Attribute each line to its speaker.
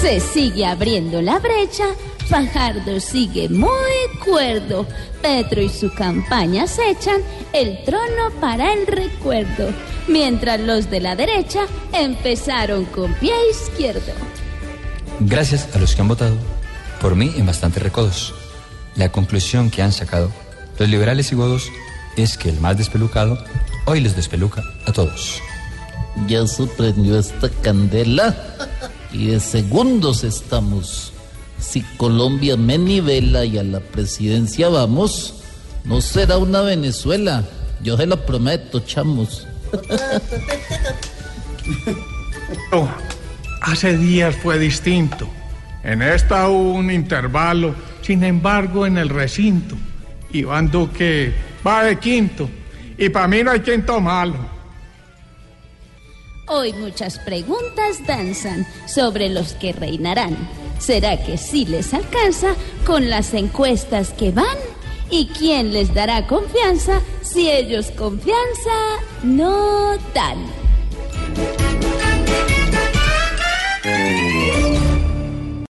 Speaker 1: Se sigue abriendo la brecha, Fajardo sigue muy cuerdo, Petro y su campaña acechan el trono para el recuerdo, mientras los de la derecha empezaron con pie izquierdo.
Speaker 2: Gracias a los que han votado por mí en bastantes recodos. La conclusión que han sacado los liberales y godos es que el más despelucado hoy les despeluca a todos.
Speaker 3: Ya se prendió esta candela y de segundos estamos. Si Colombia me nivela y a la presidencia vamos, no será una Venezuela. Yo se lo prometo, chamos.
Speaker 4: Hace días fue distinto. En esta hubo un intervalo, sin embargo, en el recinto. Iván Duque va de quinto. Y para mí no hay quinto malo.
Speaker 1: Hoy muchas preguntas danzan sobre los que reinarán. ¿Será que sí les alcanza con las encuestas que van? ¿Y quién les dará confianza si ellos confianza no dan?